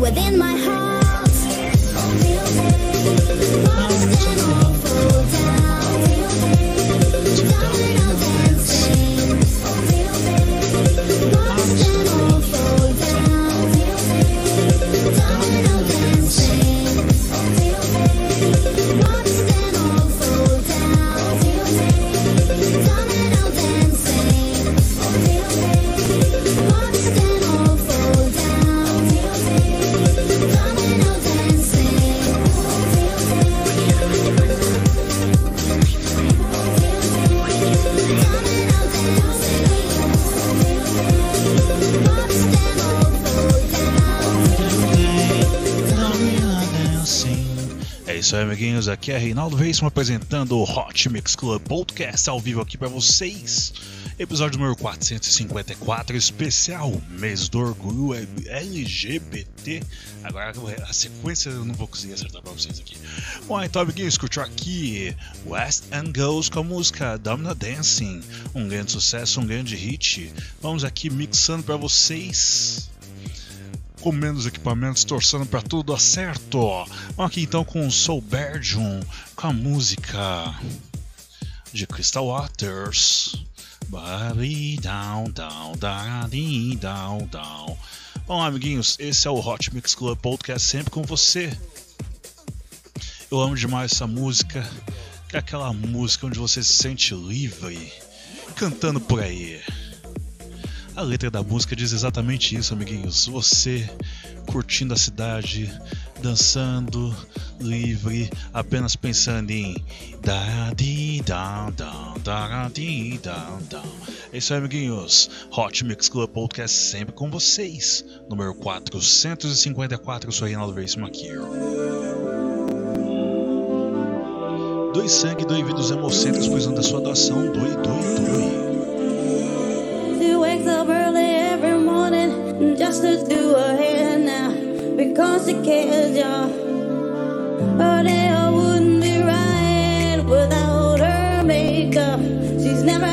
within my heart. Aí, amiguinhos. Aqui é Reinaldo Veríssimo apresentando o Hot Mix Club Podcast ao vivo aqui pra vocês. Episódio número 454, especial Mês do Orgulho LGBT. Agora a sequência eu não vou conseguir acertar pra vocês aqui. Bom, então, amiguinhos, curtiu aqui West and Goes com a música Domino Dancing. Um grande sucesso, um grande hit. Vamos aqui mixando pra vocês com menos equipamentos, torcendo para tudo dar certo. Vamos aqui então com o Soul com a música de Crystal Waters. Bari down, down, dari, down, down. Bom, amiguinhos, esse é o Hot Mix Club Podcast sempre com você. Eu amo demais essa música, que é aquela música onde você se sente livre, cantando por aí. A letra da música diz exatamente isso, amiguinhos. Você curtindo a cidade, dançando, livre, apenas pensando em da di da di. É isso aí, amiguinhos. Hot Mix Club Podcast sempre com vocês. Número 454, eu sou Reinaldo Veríssimo aqui. Doe sangue, doe vida dos hemocentros, precisando da sua doação. Doe, doe, doe. To do her hair now because she cares, y'all. Her day wouldn't be right without her makeup. She's never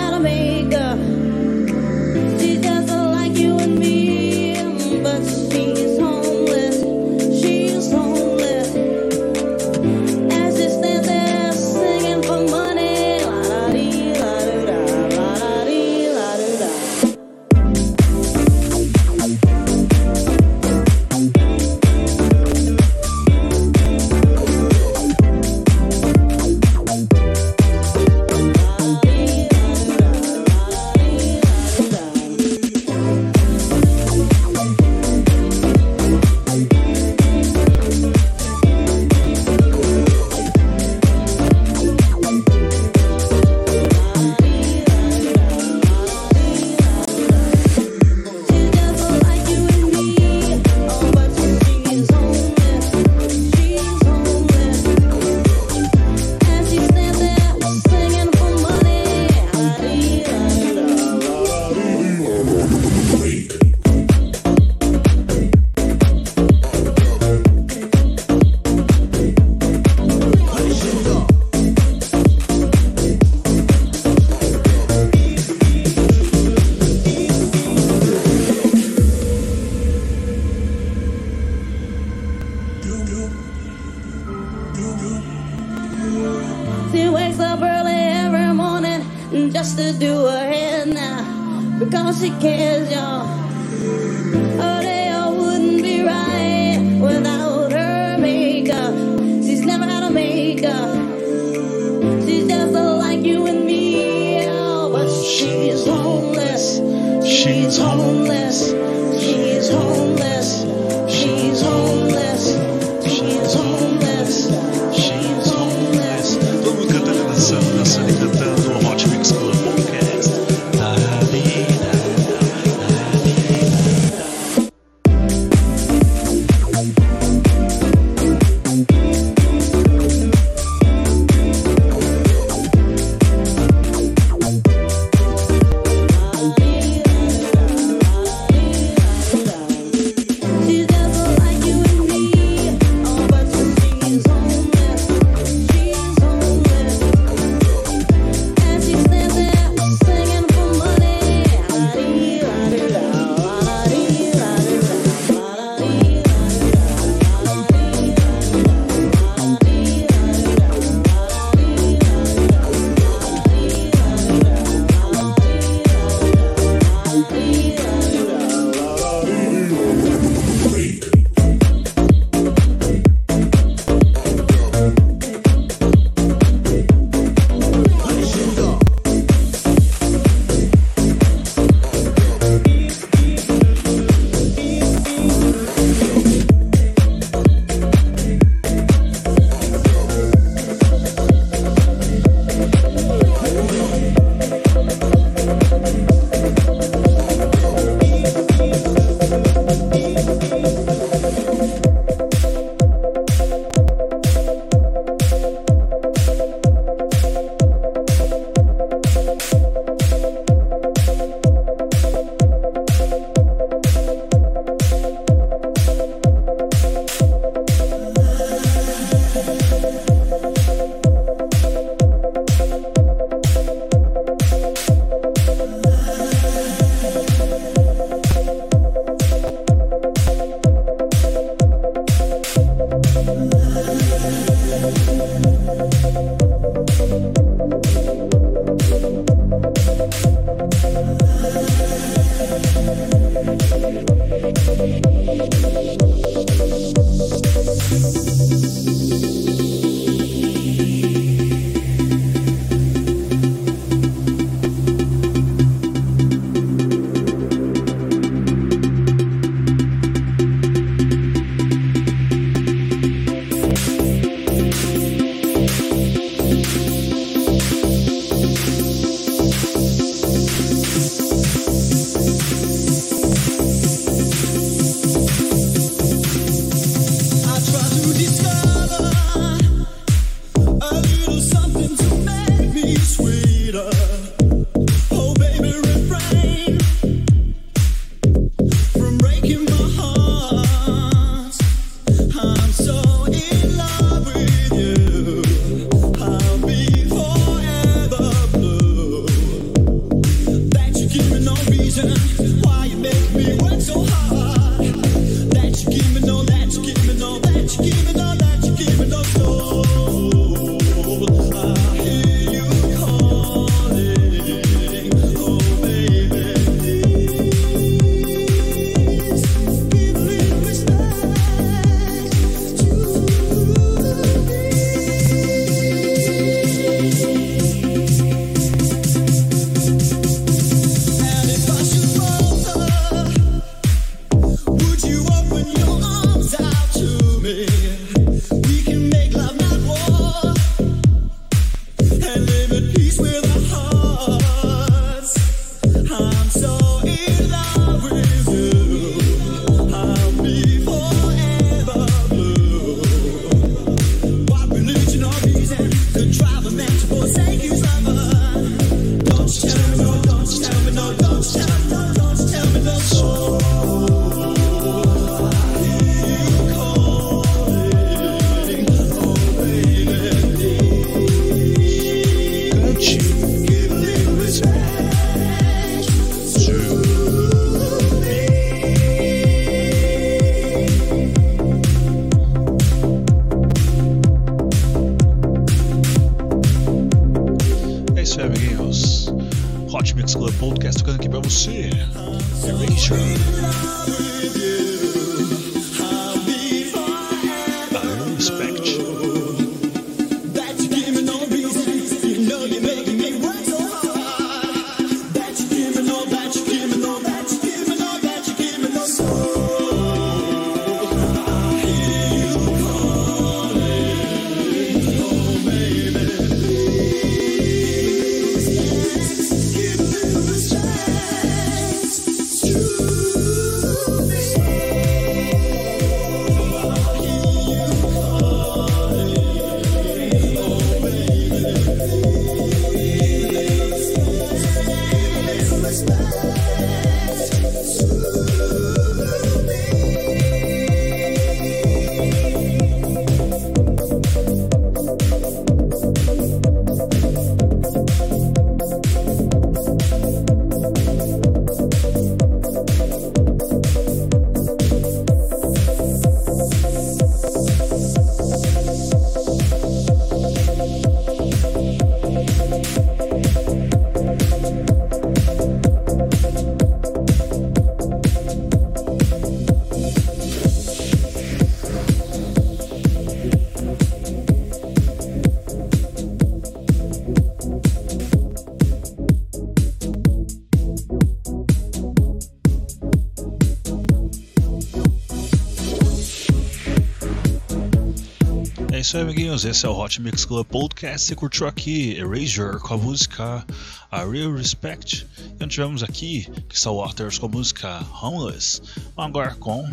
isso aí, amiguinhos. Esse é o Hot Mix Club Podcast. Você curtiu aqui Erasure com a música A Real Respect. E nós tivemos aqui Crystal Waters com a música Homeless. Agora com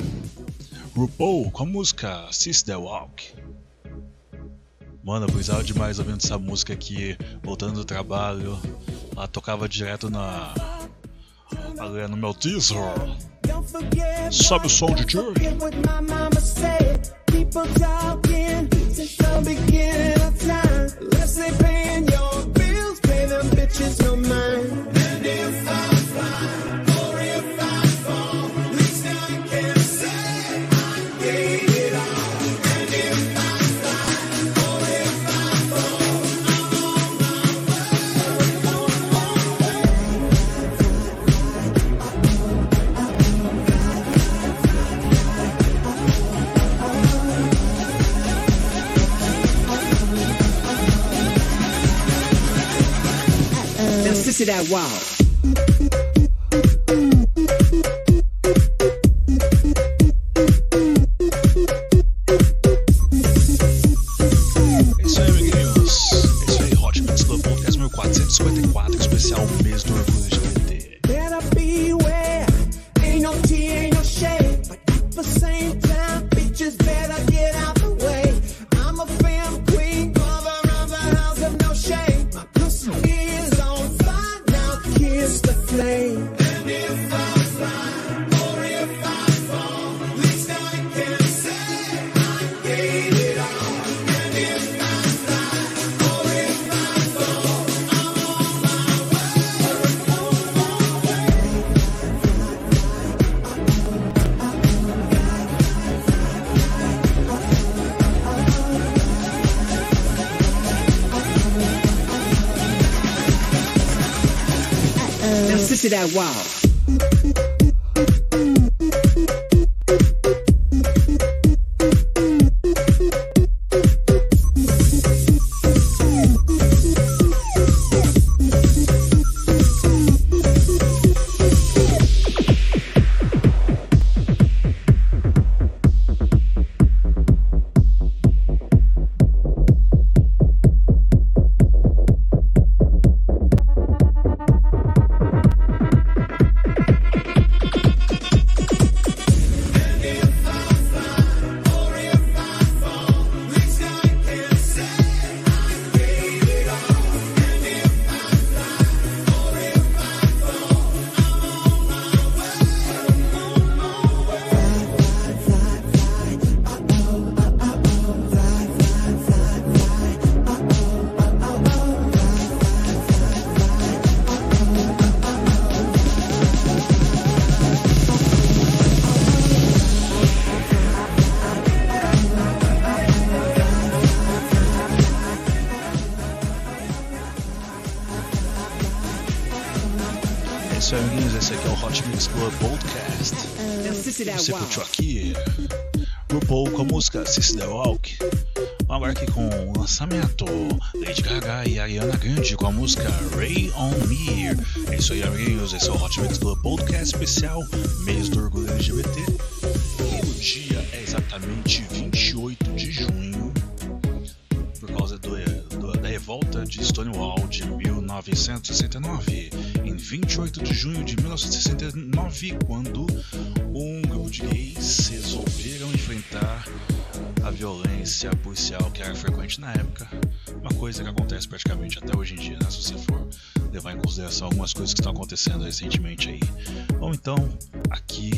RuPaul com a música Sister Walk. Mano, eu demais ouvindo essa música aqui, voltando do trabalho. Ela tocava direto na. No meu teaser. Sobe o som, DJ. Talking since the beginning of time. Paying your bills, pay them bitches no mind. that wow. to that wow. Você curtiu aqui RuPaul com a música Sissy the Walk. Aqui com o lançamento Lady Gaga e Ariana Grande com a música Ray on Me. É isso aí, amiguinhos. Esse é o Hot Mix Club Podcast especial violência policial que era frequente na época, uma coisa que acontece praticamente até hoje em dia, né? Se você for levar em consideração algumas coisas que estão acontecendo recentemente aí. Vamos então aqui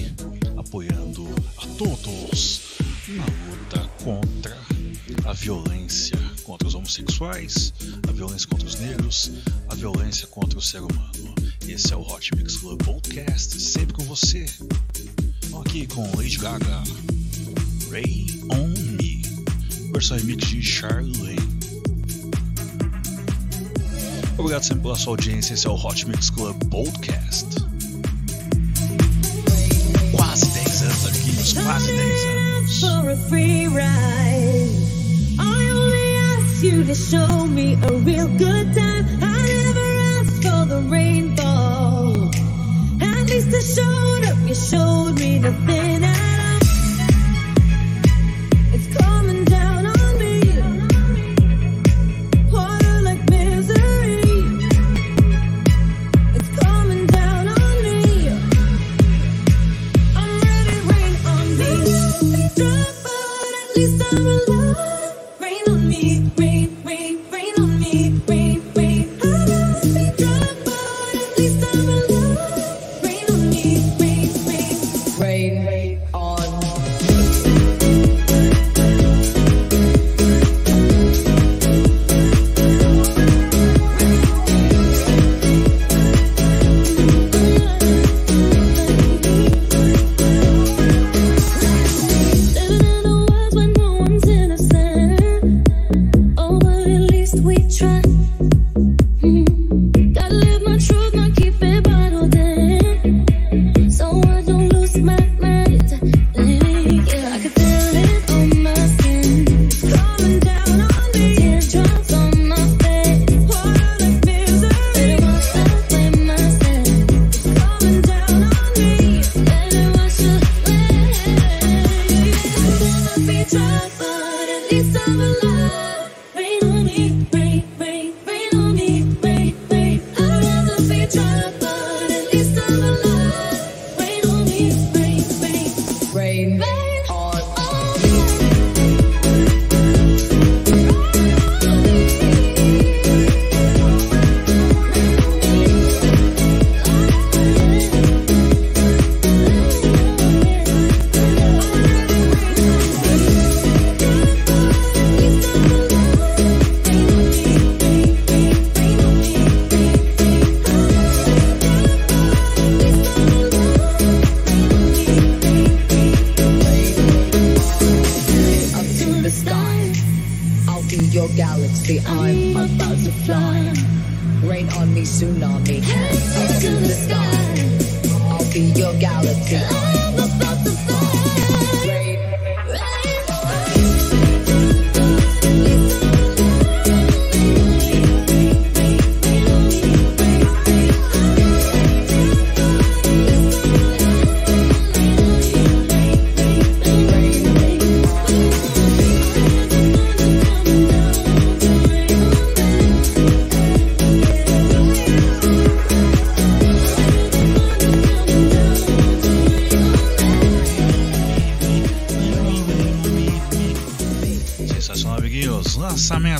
apoiando a todos na luta contra a violência contra os homossexuais, a violência contra os negros, a violência contra o ser humano. Esse é o Hot Mix Club Podcast, sempre com você. Aqui com Lady Gaga, Ray on Me, versão remix de Charlene. Obrigado sempre pela sua audiência. Esse é o Hot Mix Club Podcast. Quase 10 anos, amiguinhos, quase 10 anos. for a free ride. I only ask you to show me a real good time. I never asked for the rainbow. At least I showed up. You showed me the thing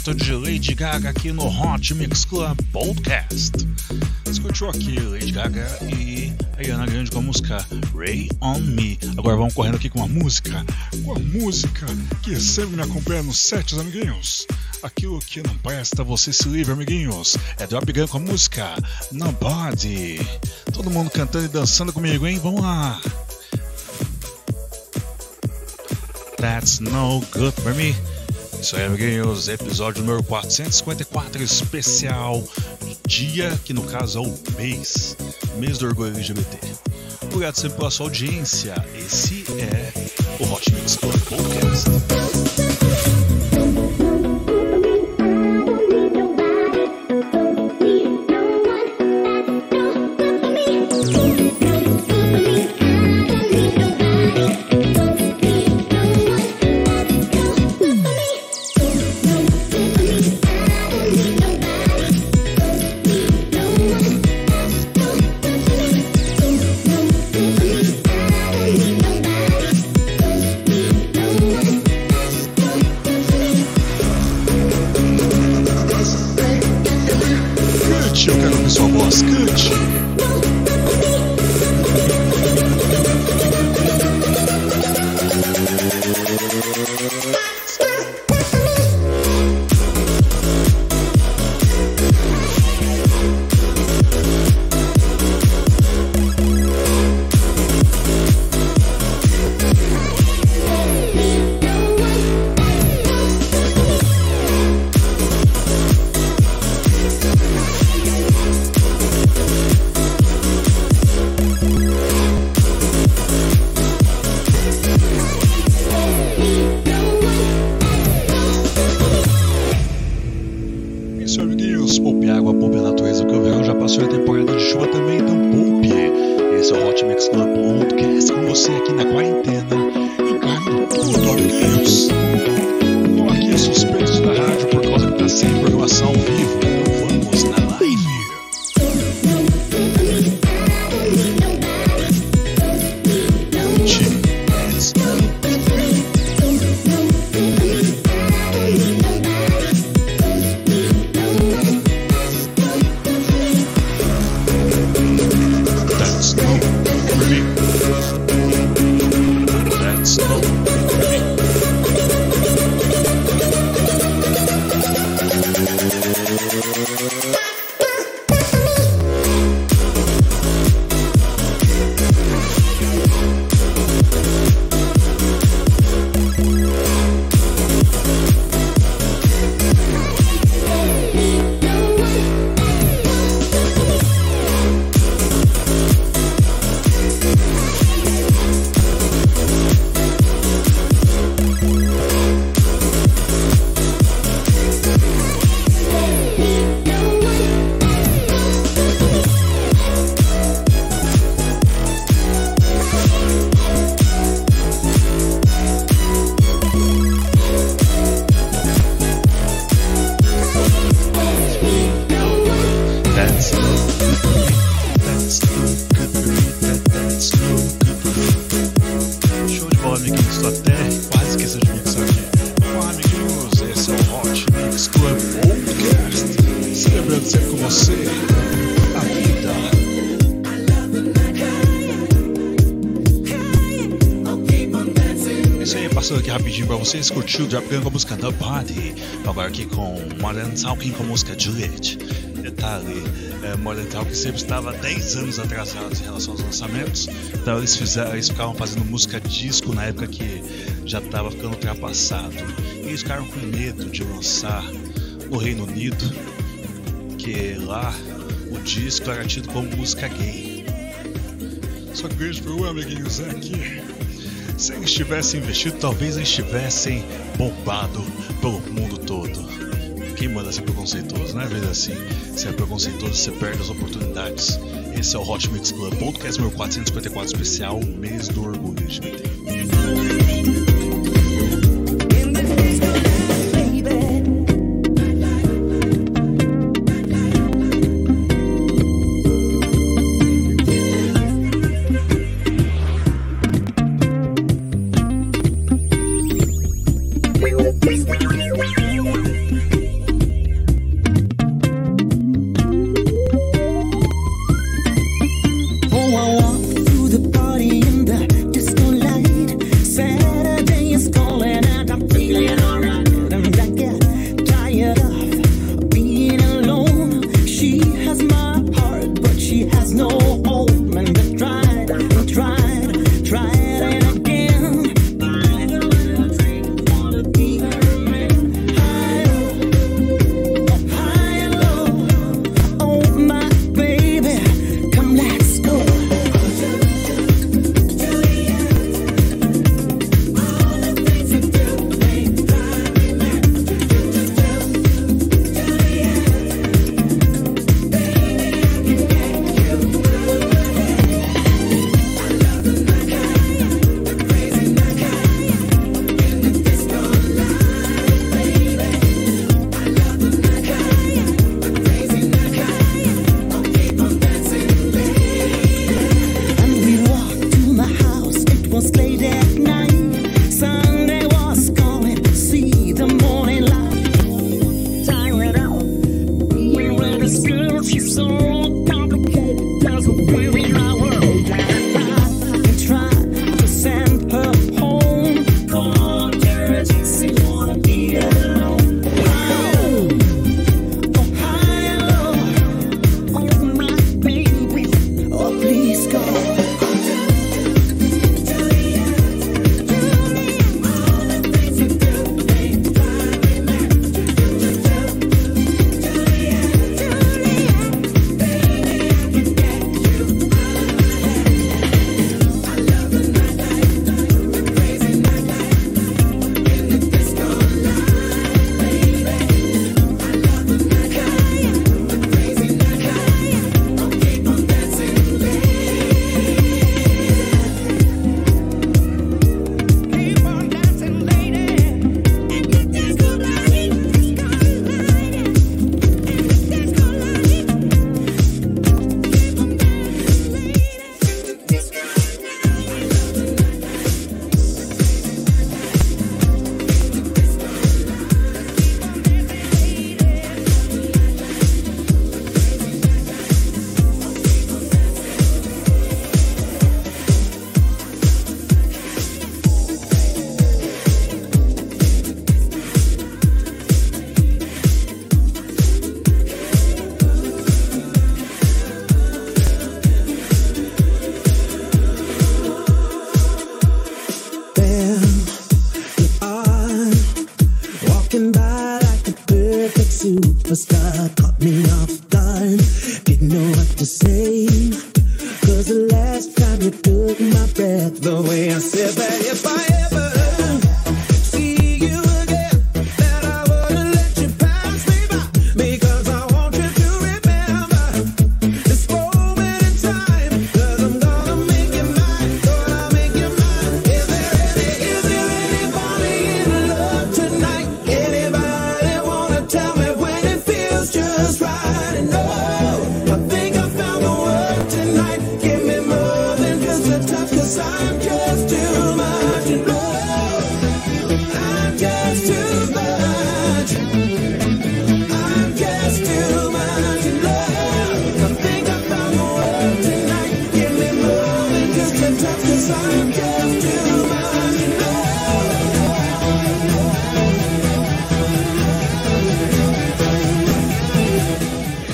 Lançamento de Lady Gaga aqui no Hot Mix Club Podcast. Curtiu aqui Lady Gaga e Ariana Grande com a música Ray on Me. Agora vamos correndo aqui com uma música, com a música que sempre me acompanha nos sets, amiguinhos. Aquilo que não presta, você se livre, amiguinhos. É Drop Gun com a música Nobody. Todo mundo cantando e dançando comigo, hein? Vamos lá. That's no good for me. Isso aí, amiguinhos. Episódio número 454, especial dia que no caso é o mês, mês do orgulho LGBT. Obrigado sempre pela sua audiência. Esse é o Hot Mix Club Podcast. Show de bola, amiguinhos. Estou até quase esquecendo de mixar aqui. Olá, amiguinhos. Esse é o Hot Mix Club Podcast. Celebrando sempre com você a vida. Passando aqui rapidinho pra vocês. Curtiu já pegando com a música The Body. Agora aqui com Modern Talking com a música Juliet. Detalhe, é, Modern Talking sempre estava 10 anos atrasados em relação aos lançamentos. Então eles, fizeram, eles ficavam fazendo música disco na época que já estava ficando ultrapassado. E eles ficaram com medo de lançar no Reino Unido, que lá o disco era tido como música gay. Só que o grande problema, amiguinhos, é que se eles tivessem investido, talvez eles tivessem bombado pelo mundo todo. Quem manda ser preconceituoso, né? Vezes assim, se é preconceituoso, você perde as oportunidades. Esse é o Hot Mix Club Podcast número 454 especial, mês do orgulho LGBT.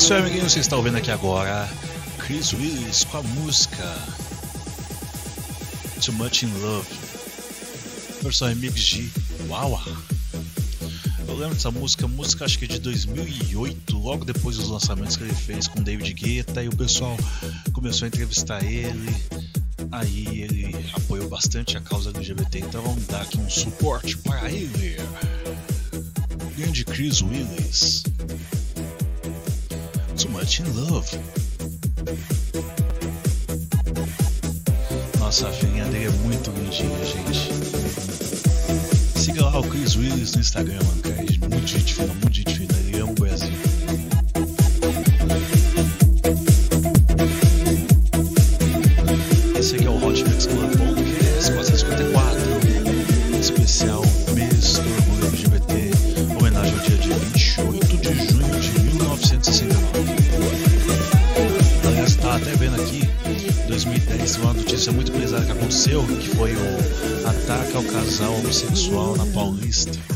isso aí, amiguinho, você está ouvindo aqui agora Chris Willis com a música Too Much in Love, versão remix de Wawa. Eu lembro dessa música, música acho que é de 2008, logo depois dos lançamentos que ele fez com David Guetta, e o pessoal começou a entrevistar ele. Aí ele apoiou bastante a causa LGBT, então vamos dar aqui um suporte para ele. Grande Chris Willis too much in love. Nossa afinhadeira é muito lindinha, gente. Siga lá o Chris Willis no Instagram, mano, cara. É muito gente fina, muito gente fina. homossexual na Paulista.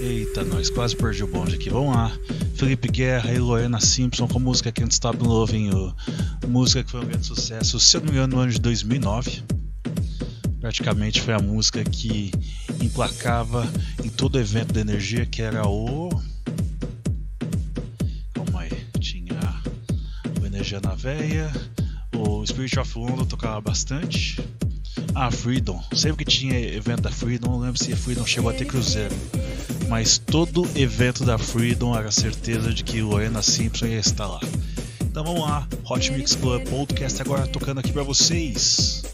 Eita, nós quase perdi o bonde aqui. Vamos lá. Felipe Guerra e Loena Simpson com música que a gente está novinho. Música que foi um grande sucesso, se eu não me engano, no ano de 2009. Praticamente foi a música que emplacava em todo evento da energia, que era o. Calma aí. Tinha o Energia na Veia, o Spirit of London tocava bastante a Freedom. Sempre que tinha evento da Freedom, não lembro se a Freedom chegou a ter cruzeiro. Mas todo evento da Freedom era certeza de que Lorena Simpson ia estar lá. Então vamos lá, Hot Mix Club Podcast agora tocando aqui para vocês.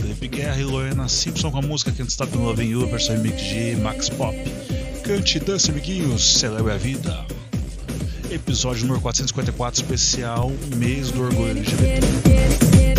Felipe Guerra e Lorena Simpson com a música que antes está no Loving You, versão mix de Max Pop. Cante, dance, amiguinhos, celebre a vida. Episódio número 454, especial Mês do Orgulho LGBT.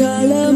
color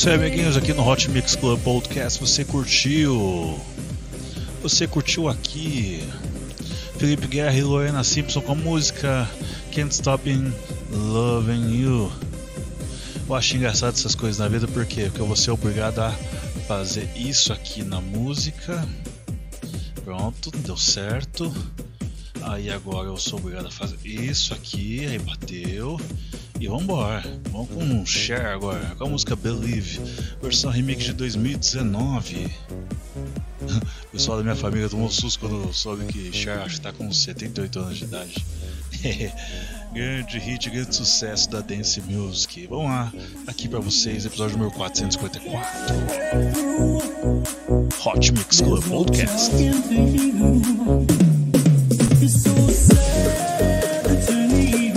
isso aí, amiguinhos, aqui no Hot Mix Club Podcast. Você curtiu? Você curtiu aqui? Felipe Guerra e Lorena Simpson com a música Can't Stop in Loving You. Eu acho engraçado essas coisas na vida, por quê? Porque eu vou ser obrigado a fazer isso aqui na música. Pronto, deu certo. Aí agora eu sou obrigado a fazer isso aqui, aí bateu. E vambora. Vamos com share agora, com a música Believe, versão remix de 2019. O pessoal da minha família tomou susto quando soube que Cher acho que tá com 78 anos de idade. grande hit, grande sucesso da Dance Music. Vamos lá, aqui pra vocês, episódio número 454. Hot Mix Club Podcast. Something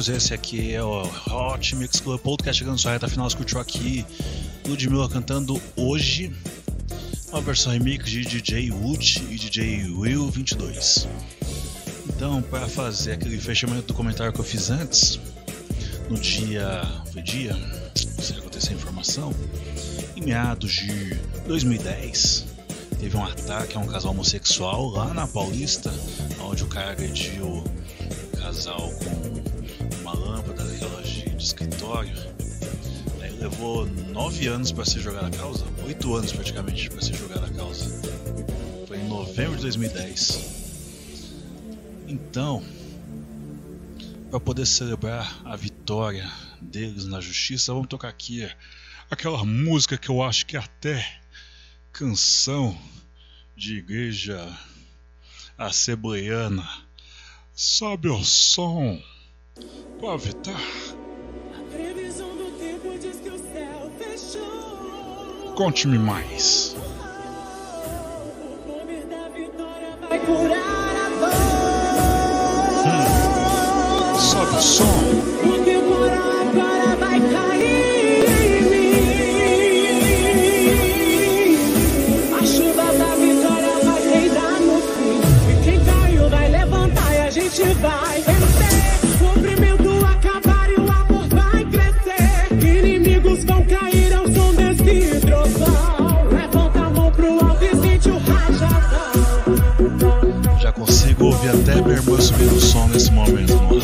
Quadrinhos. Esse aqui é o Hot Mix Club Podcast chegando sua reta final. Escutou aqui Ludmilla cantando hoje uma versão remix de DJ Wood e DJ Will 22. Então, para fazer aquele fechamento do comentário que eu fiz antes, no dia. Foi dia? Se acontecer a informação, em meados de 2010, teve um ataque a um casal homossexual lá na Paulista, onde o cara agrediu casal com acessórios. Levou nove anos para ser jogada a causa, oito anos praticamente para ser jogada a causa. Foi em novembro de 2010. Então, para poder celebrar a vitória deles na justiça, vamos tocar aqui aquela música que eu acho que é até canção de igreja assembleiana. Sobe o som Pavitar. Conte-me mais. O poder da vitória vai curar. irmã subir o som nesse momento, mano. É?